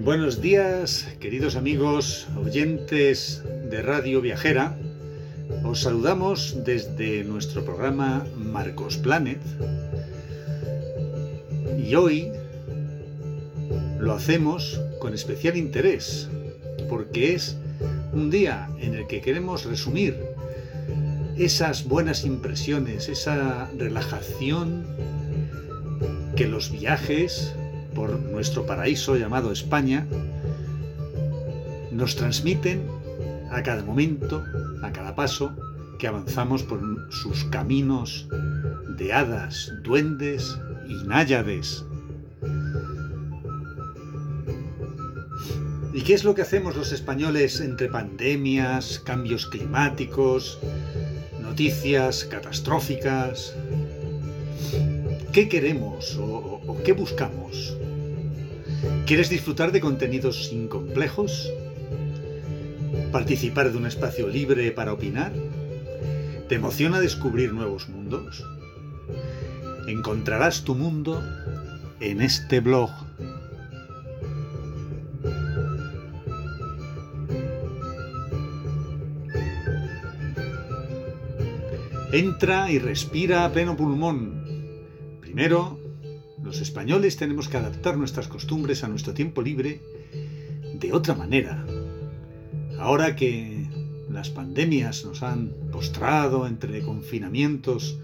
Buenos días, queridos amigos, oyentes de Radio Viajera. Os saludamos desde nuestro programa Marcos Planet. Y hoy lo hacemos con especial interés, porque es un día en el que queremos resumir esas buenas impresiones, esa relajación que los viajes por nuestro paraíso llamado España, nos transmiten a cada momento, a cada paso, que avanzamos por sus caminos de hadas, duendes y náyades. ¿Y qué es lo que hacemos los españoles entre pandemias, cambios climáticos, noticias catastróficas? ¿Qué queremos o, qué buscamos? ¿Quieres disfrutar de contenidos sin complejos? ¿Participar de un espacio libre para opinar? ¿Te emociona descubrir nuevos mundos? Encontrarás tu mundo en este blog. Entra y respira a pleno pulmón. Primero, los españoles tenemos que adaptar nuestras costumbres a nuestro tiempo libre de otra manera. Ahora que las pandemias nos han postrado entre confinamientos,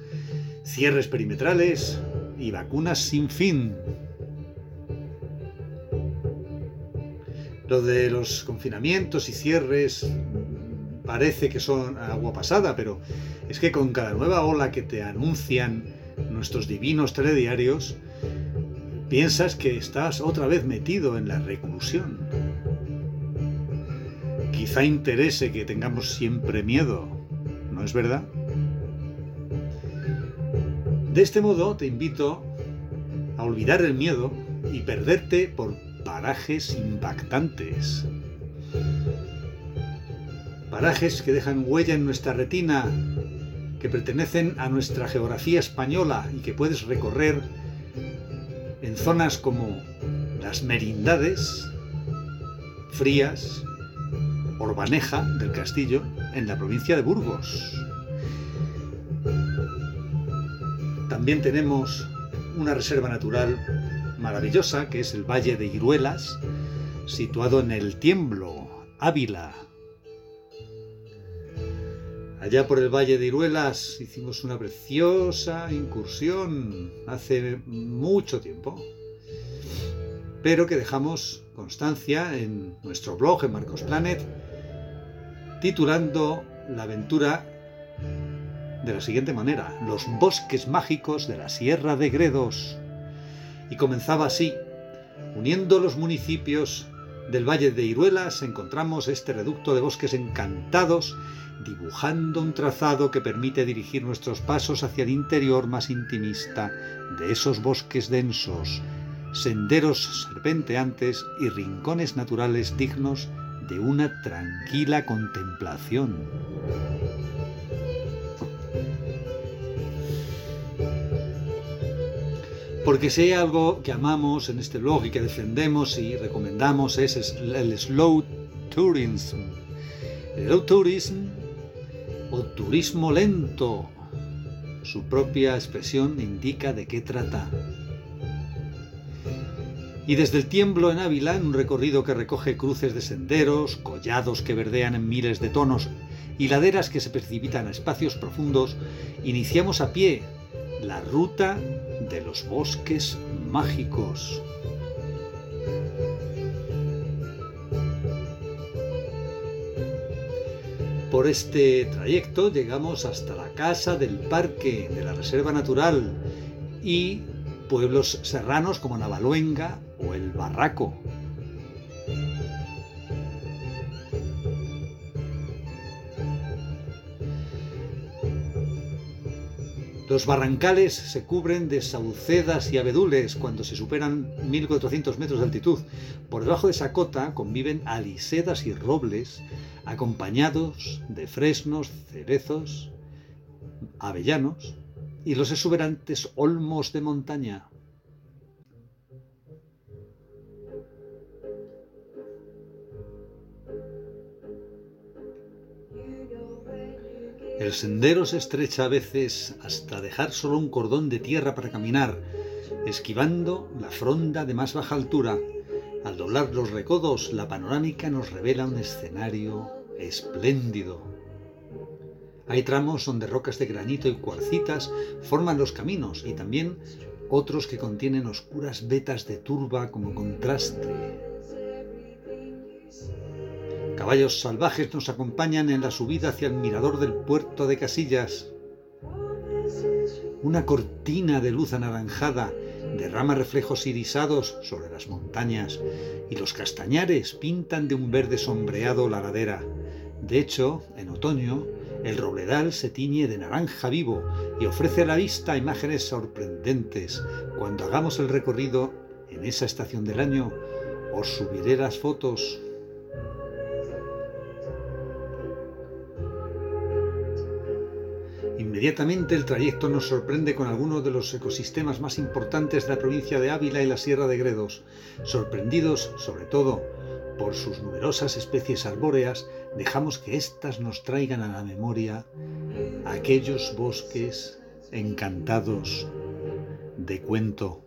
cierres perimetrales y vacunas sin fin. Lo de los confinamientos y cierres parece que son agua pasada, pero es que con cada nueva ola que te anuncian nuestros divinos telediarios, piensas que estás otra vez metido en la reclusión. Quizá interese que tengamos siempre miedo, ¿no es verdad? De este modo te invito a olvidar el miedo y perderte por parajes impactantes. Parajes que dejan huella en nuestra retina, que pertenecen a nuestra geografía española y que puedes recorrer en zonas como las Merindades, Frías, Orbaneja del Castillo, en la provincia de Burgos. También tenemos una reserva natural maravillosa que es el Valle de Iruelas, situado en el Tiemblo, Ávila, Allá por el Valle de Iruelas hicimos una preciosa incursión hace mucho tiempo, pero que dejamos constancia en nuestro blog en Marcos Planet, titulando la aventura de la siguiente manera, Los bosques mágicos de la Sierra de Gredos. Y comenzaba así, uniendo los municipios del Valle de Iruelas encontramos este reducto de bosques encantados dibujando un trazado que permite dirigir nuestros pasos hacia el interior más intimista de esos bosques densos, senderos serpenteantes y rincones naturales dignos de una tranquila contemplación. Porque si hay algo que amamos en este blog y que defendemos y recomendamos es el slow tourism. El slow tourism o turismo lento. Su propia expresión indica de qué trata. Y desde el tiemblo en Ávila, en un recorrido que recoge cruces de senderos, collados que verdean en miles de tonos y laderas que se precipitan a espacios profundos, iniciamos a pie la ruta de los bosques mágicos. Por este trayecto llegamos hasta la casa del parque de la Reserva Natural y pueblos serranos como Navaluenga o El Barraco. Los barrancales se cubren de saucedas y abedules cuando se superan 1400 metros de altitud. Por debajo de esa cota conviven alisedas y robles acompañados de fresnos, cerezos, avellanos y los exuberantes olmos de montaña. El sendero se estrecha a veces hasta dejar solo un cordón de tierra para caminar, esquivando la fronda de más baja altura. Al doblar los recodos, la panorámica nos revela un escenario espléndido. Hay tramos donde rocas de granito y cuarcitas forman los caminos y también otros que contienen oscuras vetas de turba como contraste. Caballos salvajes nos acompañan en la subida hacia el mirador del puerto de Casillas. Una cortina de luz anaranjada derrama reflejos irisados sobre las montañas y los castañares pintan de un verde sombreado la ladera. De hecho, en otoño, el robledal se tiñe de naranja vivo y ofrece a la vista imágenes sorprendentes. Cuando hagamos el recorrido en esa estación del año, os subiré las fotos Inmediatamente el trayecto nos sorprende con algunos de los ecosistemas más importantes de la provincia de Ávila y la Sierra de Gredos, sorprendidos sobre todo por sus numerosas especies arbóreas, dejamos que éstas nos traigan a la memoria aquellos bosques encantados de cuento.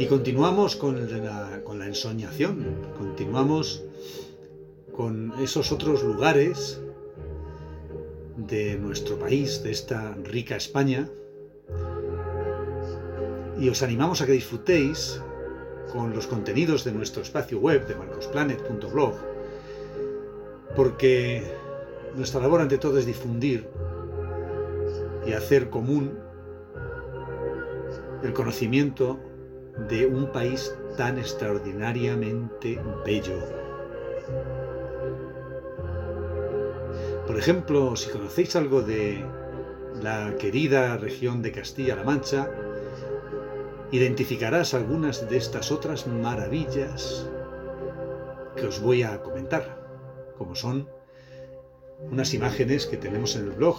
Y continuamos con la, ensoñación, continuamos con esos otros lugares de nuestro país, de esta rica España, y os animamos a que disfrutéis con los contenidos de nuestro espacio web de marcosplanet.blog, porque nuestra labor ante todo es difundir y hacer común el conocimiento de un país tan extraordinariamente bello. Por ejemplo, si conocéis algo de la querida región de Castilla-La Mancha, identificarás algunas de estas otras maravillas que os voy a comentar, como son unas imágenes que tenemos en el blog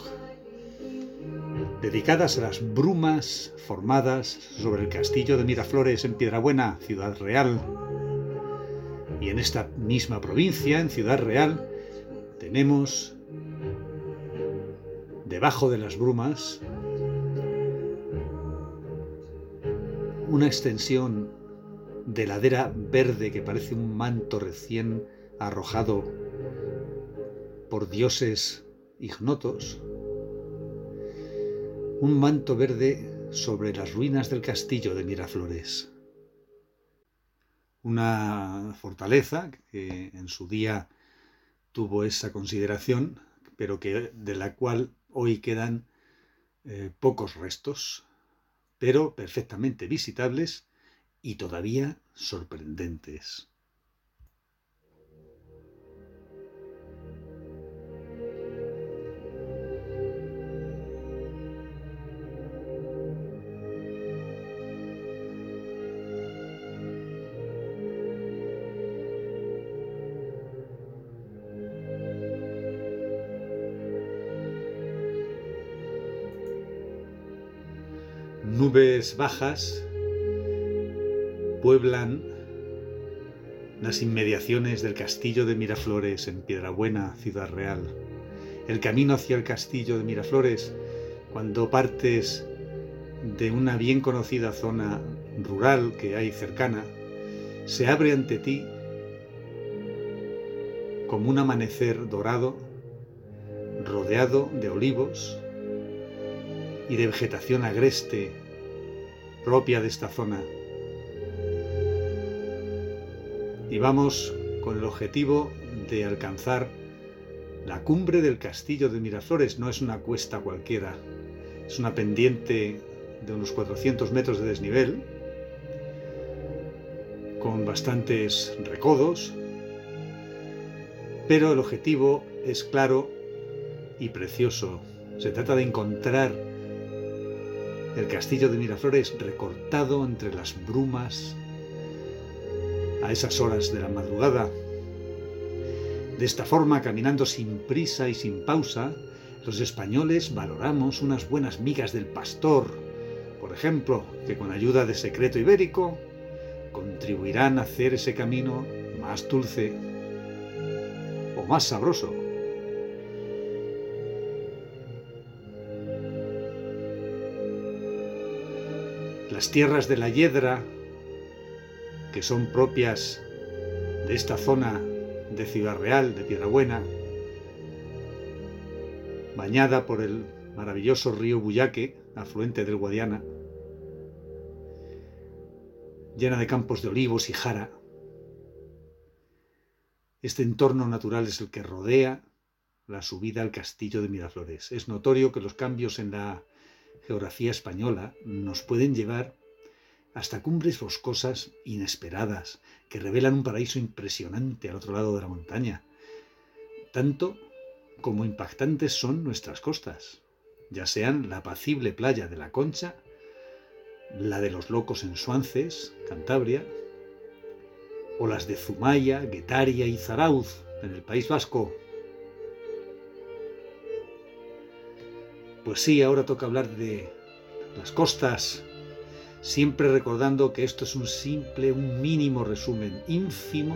dedicadas a las brumas formadas sobre el castillo de Miraflores en Piedrabuena, Ciudad Real. Y en esta misma provincia, en Ciudad Real, tenemos debajo de las brumas una extensión de ladera verde que parece un manto recién arrojado por dioses ignotos un manto verde sobre las ruinas del castillo de Miraflores. Una fortaleza que en su día tuvo esa consideración, pero que, de la cual hoy quedan eh, pocos restos, pero perfectamente visitables y todavía sorprendentes. Bajas pueblan las inmediaciones del castillo de Miraflores en Piedrabuena, Ciudad Real. El camino hacia el castillo de Miraflores, cuando partes de una bien conocida zona rural que hay cercana, se abre ante ti como un amanecer dorado, rodeado de olivos y de vegetación agreste propia de esta zona. Y vamos con el objetivo de alcanzar la cumbre del castillo de Miraflores. No es una cuesta cualquiera, es una pendiente de unos 400 metros de desnivel, con bastantes recodos, pero el objetivo es claro y precioso. Se trata de encontrar el castillo de Miraflores recortado entre las brumas a esas horas de la madrugada. De esta forma, caminando sin prisa y sin pausa, los españoles valoramos unas buenas migas del pastor, por ejemplo, que con ayuda de secreto ibérico contribuirán a hacer ese camino más dulce o más sabroso. Las tierras de la Hiedra, que son propias de esta zona de Ciudad Real, de Buena, bañada por el maravilloso río Buyaque, afluente del Guadiana, llena de campos de olivos y jara. Este entorno natural es el que rodea la subida al castillo de Miraflores. Es notorio que los cambios en la geografía española nos pueden llevar hasta cumbres boscosas inesperadas que revelan un paraíso impresionante al otro lado de la montaña. Tanto como impactantes son nuestras costas, ya sean la apacible playa de la Concha, la de los locos en Suances, Cantabria, o las de Zumaya, Guetaria y Zarauz, en el País Vasco. Pues sí, ahora toca hablar de las costas, siempre recordando que esto es un simple, un mínimo resumen, ínfimo,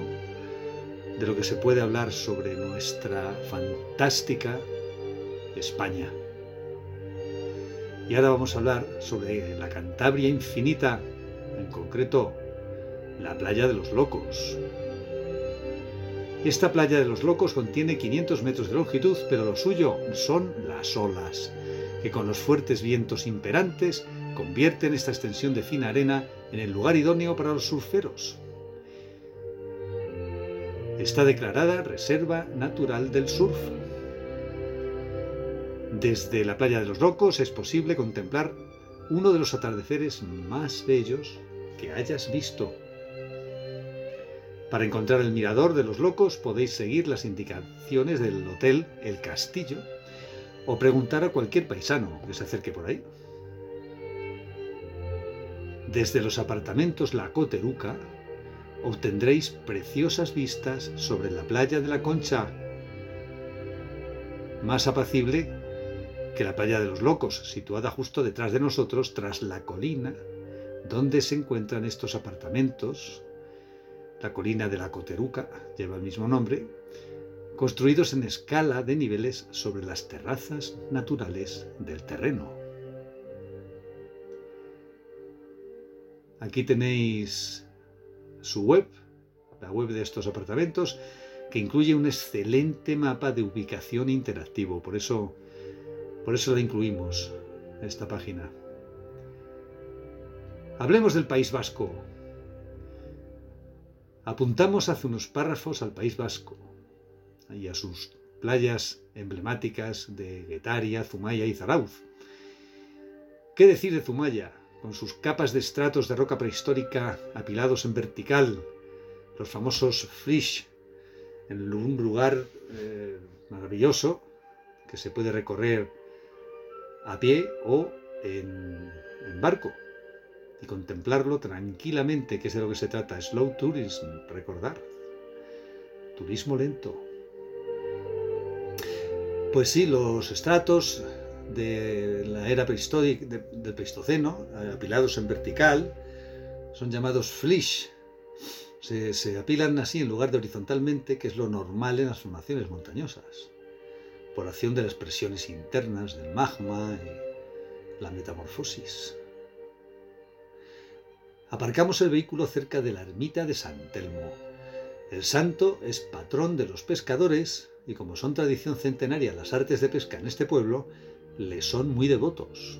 de lo que se puede hablar sobre nuestra fantástica España. Y ahora vamos a hablar sobre la Cantabria infinita, en concreto la playa de los locos. Esta playa de los locos contiene 500 metros de longitud, pero lo suyo son las olas, que con los fuertes vientos imperantes convierten esta extensión de fina arena en el lugar idóneo para los surferos. Está declarada Reserva Natural del Surf. Desde la playa de los Locos es posible contemplar uno de los atardeceres más bellos que hayas visto. Para encontrar el mirador de los locos podéis seguir las indicaciones del hotel El Castillo o preguntar a cualquier paisano que se acerque por ahí. Desde los apartamentos La Coteruca obtendréis preciosas vistas sobre la playa de la Concha, más apacible que la playa de los locos, situada justo detrás de nosotros, tras la colina donde se encuentran estos apartamentos. La colina de la Coteruca lleva el mismo nombre, construidos en escala de niveles sobre las terrazas naturales del terreno. Aquí tenéis su web, la web de estos apartamentos, que incluye un excelente mapa de ubicación interactivo. Por eso por eso la incluimos, esta página. Hablemos del País Vasco. Apuntamos hace unos párrafos al País Vasco y a sus playas emblemáticas de Guetaria, Zumaya y Zarauz. ¿Qué decir de Zumaya, con sus capas de estratos de roca prehistórica apilados en vertical, los famosos frisch, en un lugar eh, maravilloso que se puede recorrer a pie o en, barco y contemplarlo tranquilamente, que es de lo que se trata. Slow tourism, recordar. Turismo lento. Pues sí, los estratos de la era prehistórica, del Pleistoceno, apilados en vertical, son llamados flish. Se, se, apilan así en lugar de horizontalmente, que es lo normal en las formaciones montañosas por acción de las presiones internas del magma y la metamorfosis. Aparcamos el vehículo cerca de la ermita de San Telmo. El santo es patrón de los pescadores y como son tradición centenaria las artes de pesca en este pueblo, le son muy devotos.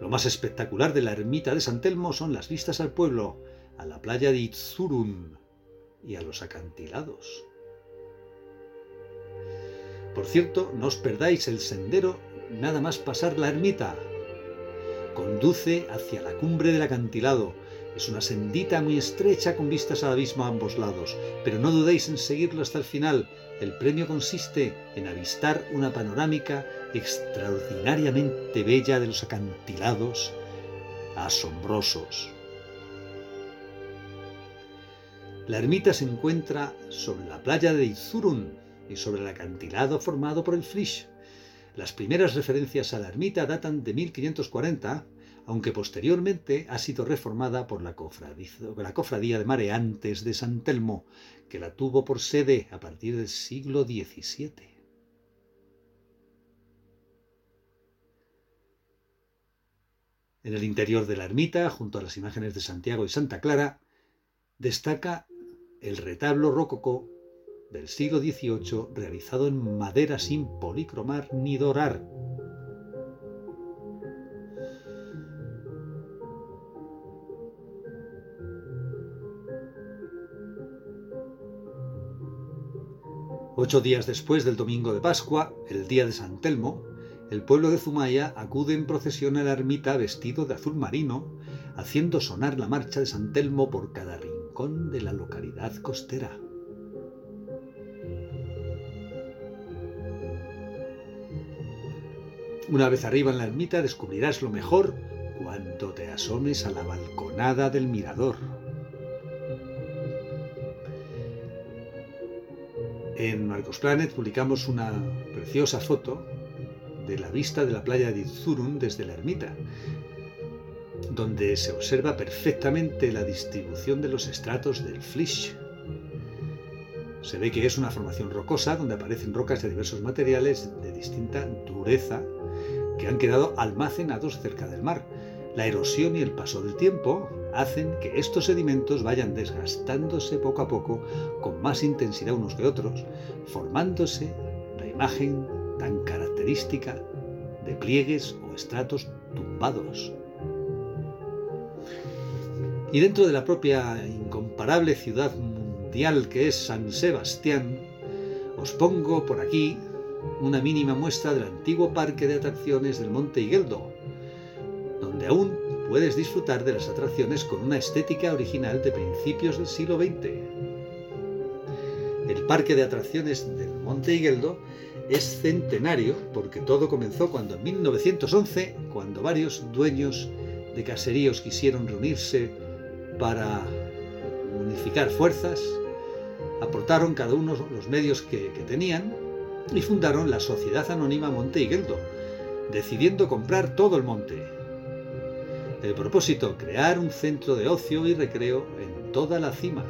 Lo más espectacular de la ermita de San Telmo son las vistas al pueblo, a la playa de Itzurun y a los acantilados. Por cierto, no os perdáis el sendero nada más pasar la ermita. Conduce hacia la cumbre del acantilado. Es una sendita muy estrecha con vistas al abismo a ambos lados, pero no dudéis en seguirlo hasta el final. El premio consiste en avistar una panorámica extraordinariamente bella de los acantilados asombrosos. La ermita se encuentra sobre la playa de Izurun, y sobre el acantilado formado por el Frisch. Las primeras referencias a la ermita datan de 1540, aunque posteriormente ha sido reformada por la cofradía, de mareantes de San Telmo, que la tuvo por sede a partir del siglo XVII. En el interior de la ermita, junto a las imágenes de Santiago y Santa Clara, destaca el retablo rococó del siglo XVIII realizado en madera sin policromar ni dorar, Ocho días después del domingo de Pascua, el día de San Telmo, el pueblo de Zumaya acude en procesión a la ermita vestido de azul marino, haciendo sonar la marcha de San Telmo por cada rincón de la localidad costera. Una vez arriba en la ermita descubrirás lo mejor cuando te asomes a la balconada del mirador. En Marcos Planet publicamos una preciosa foto de la vista de la playa de Izurun desde la ermita, donde se observa perfectamente la distribución de los estratos del Flisch. Se ve que es una formación rocosa donde aparecen rocas de diversos materiales de distinta dureza que han quedado almacenados cerca del mar. La erosión y el paso del tiempo hacen que estos sedimentos vayan desgastándose poco a poco con más intensidad unos que otros, formándose la imagen tan característica de pliegues o estratos tumbados. Y dentro de la propia incomparable ciudad mundial que es San Sebastián, os pongo por aquí una mínima muestra del antiguo parque de atracciones del Monte Higueldo, donde aún puedes disfrutar de las atracciones con una estética original de principios del siglo XX. El parque de atracciones del Monte Higueldo es centenario porque todo comenzó cuando en 1911, cuando varios dueños de caseríos quisieron reunirse para unificar fuerzas, aportaron cada uno los medios que, tenían y fundaron la Sociedad Anónima Monte Higueldo, decidiendo comprar todo el monte, el propósito, crear un centro de ocio y recreo en toda la cima.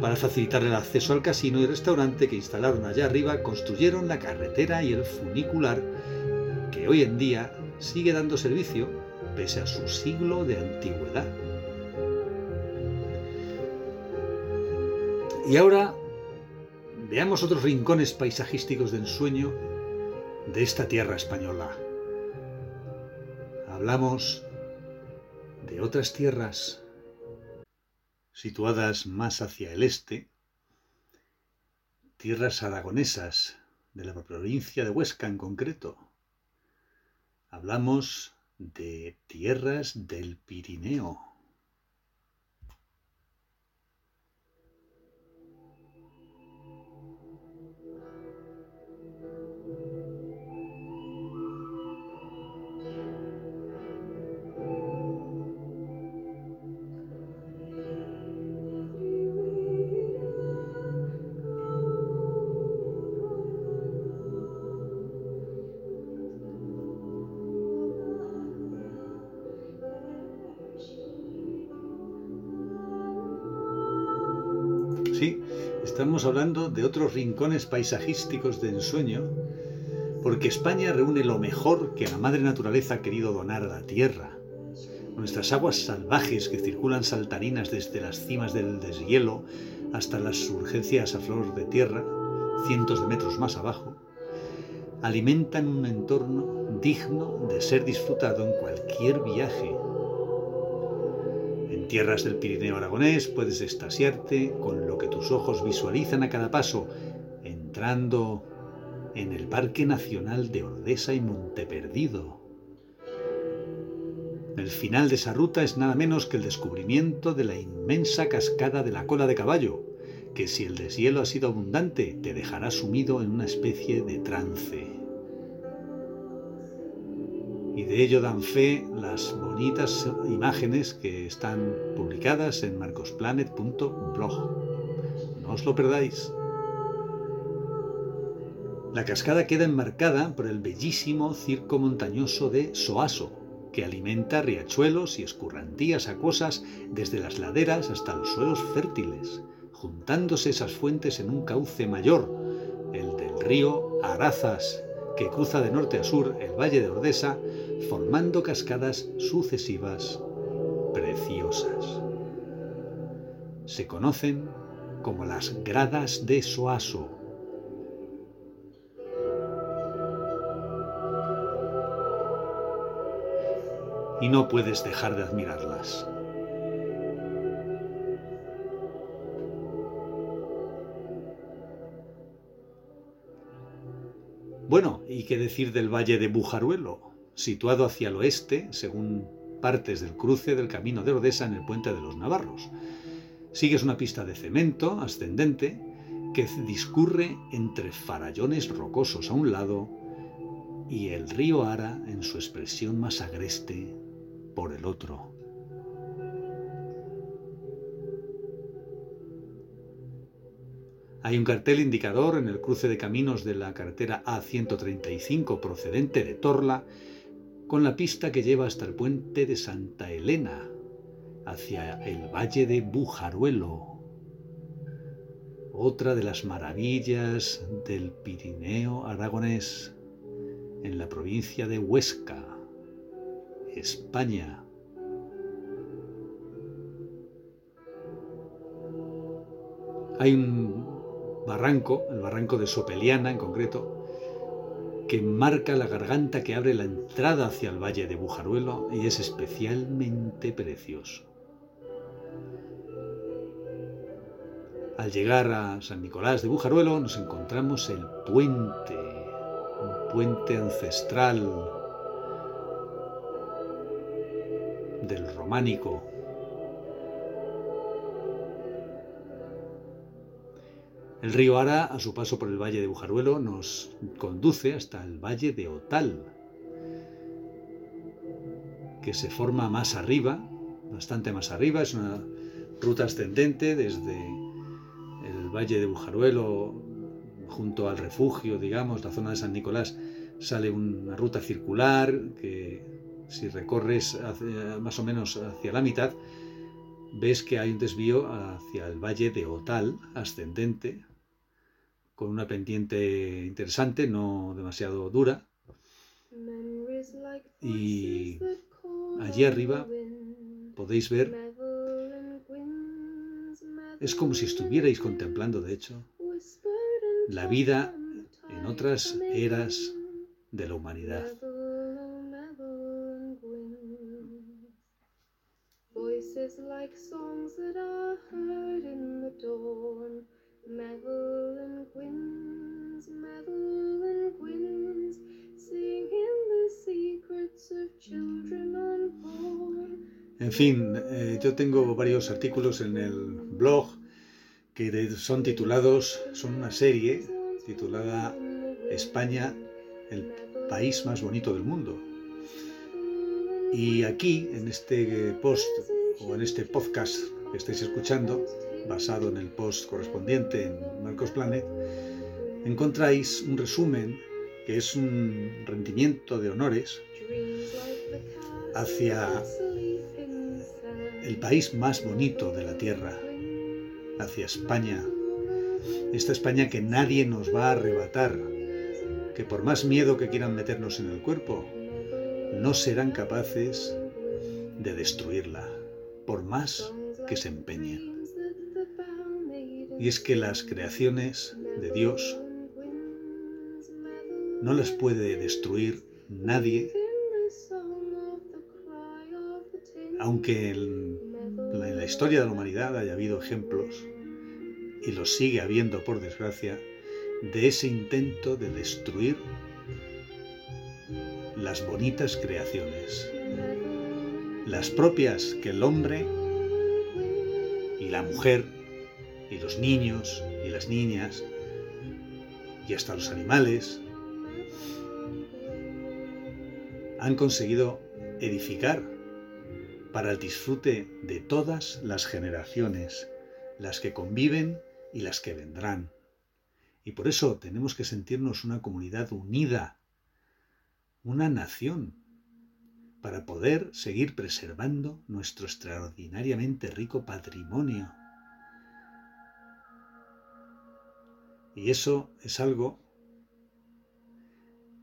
Para facilitar el acceso al casino y restaurante que instalaron allá arriba, construyeron la carretera y el funicular que hoy en día sigue dando servicio pese a su siglo de antigüedad. Y ahora veamos otros rincones paisajísticos de ensueño de esta tierra española hablamos de otras tierras situadas más hacia el este, tierras aragonesas de la provincia de Huesca en concreto. Hablamos de tierras del Pirineo. Estamos hablando de otros rincones paisajísticos de ensueño, porque España reúne lo mejor que la madre naturaleza ha querido donar a la tierra. Nuestras aguas salvajes que circulan saltarinas desde las cimas del deshielo hasta las surgencias a flor de tierra, cientos de metros más abajo, alimentan un entorno digno de ser disfrutado en cualquier viaje tierras del Pirineo aragonés puedes extasiarte con lo que tus ojos visualizan a cada paso, entrando en el Parque Nacional de Ordesa y Monteperdido. El final de esa ruta es nada menos que el descubrimiento de la inmensa cascada de la cola de caballo, que si el deshielo ha sido abundante te dejará sumido en una especie de trance y de ello dan fe las bonitas imágenes que están publicadas en marcosplanet.blog. No os lo perdáis. La cascada queda enmarcada por el bellísimo circo montañoso de Soaso, que alimenta riachuelos y escurrantías acuosas desde las laderas hasta los suelos fértiles, juntándose esas fuentes en un cauce mayor, el del río Arazas, que cruza de norte a sur el valle de Ordesa, formando cascadas sucesivas preciosas. Se conocen como las gradas de Soaso y no puedes dejar de admirarlas. Bueno, ¿y qué decir del Valle de Bujaruelo, situado hacia el oeste, según partes del cruce del camino de Odessa en el puente de los Navarros? Sigues una pista de cemento ascendente que discurre entre farallones rocosos a un lado y el río Ara en su expresión más agreste por el otro. Hay un cartel indicador en el cruce de caminos de la carretera A135 procedente de Torla con la pista que lleva hasta el puente de Santa Elena, hacia el valle de Bujaruelo, otra de las maravillas del Pirineo aragonés en la provincia de Huesca. España. Hay un barranco, el barranco de Sopeliana en concreto, que marca la garganta que abre la entrada hacia el valle de Bujaruelo y es especialmente precioso. Al llegar a San Nicolás de Bujaruelo nos encontramos el puente, un puente ancestral del románico. El río Ara, a su paso por el valle de Bujaruelo, nos conduce hasta el valle de Otal, que se forma más arriba, bastante más arriba, es una ruta ascendente desde el valle de Bujaruelo junto al refugio, digamos, la zona de San Nicolás, sale una ruta circular que si recorres más o menos hacia la mitad, ves que hay un desvío hacia el valle de Otal, ascendente, con una pendiente interesante, no demasiado dura. Y allí arriba podéis ver, es como si estuvierais contemplando, de hecho, la vida en otras eras de la humanidad. En fin, eh, yo tengo varios artículos en el blog que son titulados, son una serie titulada España, el país más bonito del mundo. Y aquí, en este post o en este podcast que estáis escuchando, basado en el post correspondiente en Marcos Planet, encontráis un resumen que es un rendimiento de honores hacia el país más bonito de la Tierra, hacia España, esta España que nadie nos va a arrebatar, que por más miedo que quieran meternos en el cuerpo, no serán capaces de destruirla por más que se empeñen. Y es que las creaciones de Dios no las puede destruir nadie, aunque en la historia de la humanidad haya habido ejemplos, y los sigue habiendo por desgracia, de ese intento de destruir las bonitas creaciones las propias que el hombre y la mujer y los niños y las niñas y hasta los animales han conseguido edificar para el disfrute de todas las generaciones, las que conviven y las que vendrán. Y por eso tenemos que sentirnos una comunidad unida, una nación, para poder seguir preservando nuestro extraordinariamente rico patrimonio. Y eso es algo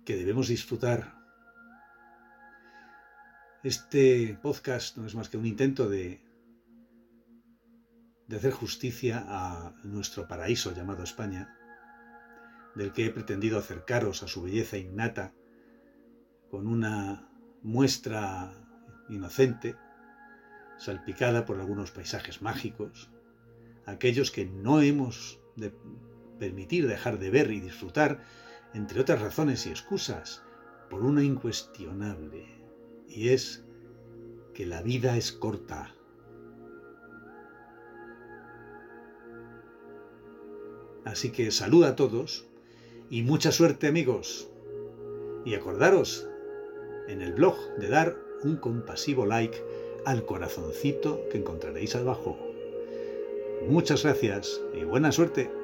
que debemos disfrutar. Este podcast no es más que un intento de, de hacer justicia a nuestro paraíso llamado España, del que he pretendido acercaros a su belleza innata con una muestra inocente, salpicada por algunos paisajes mágicos, aquellos que no hemos permitir dejar de ver y disfrutar, entre otras razones y excusas, por una incuestionable, y es que la vida es corta. Así que salud a todos y mucha suerte amigos. Y acordaros en el blog de dar un compasivo like al corazoncito que encontraréis abajo. Muchas gracias y buena suerte.